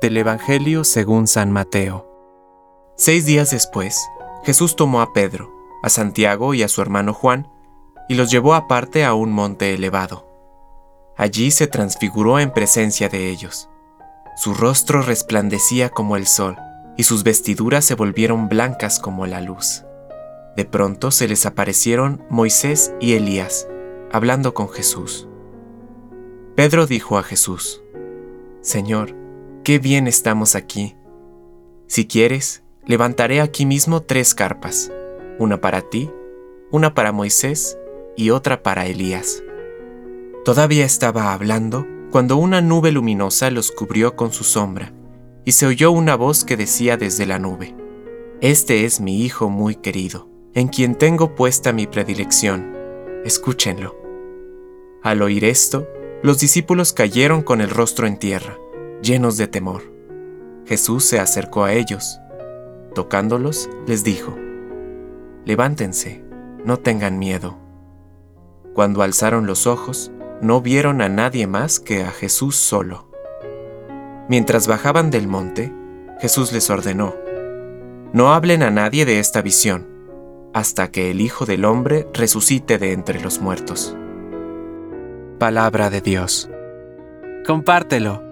Del Evangelio según San Mateo. Seis días después, Jesús tomó a Pedro, a Santiago y a su hermano Juan, y los llevó aparte a un monte elevado. Allí se transfiguró en presencia de ellos. Su rostro resplandecía como el sol, y sus vestiduras se volvieron blancas como la luz. De pronto se les aparecieron Moisés y Elías, hablando con Jesús. Pedro dijo a Jesús, Señor, qué bien estamos aquí. Si quieres, levantaré aquí mismo tres carpas, una para ti, una para Moisés y otra para Elías. Todavía estaba hablando cuando una nube luminosa los cubrió con su sombra, y se oyó una voz que decía desde la nube, Este es mi Hijo muy querido, en quien tengo puesta mi predilección, escúchenlo. Al oír esto, los discípulos cayeron con el rostro en tierra, llenos de temor. Jesús se acercó a ellos. Tocándolos, les dijo, Levántense, no tengan miedo. Cuando alzaron los ojos, no vieron a nadie más que a Jesús solo. Mientras bajaban del monte, Jesús les ordenó, No hablen a nadie de esta visión, hasta que el Hijo del Hombre resucite de entre los muertos. Palabra de Dios. Compártelo.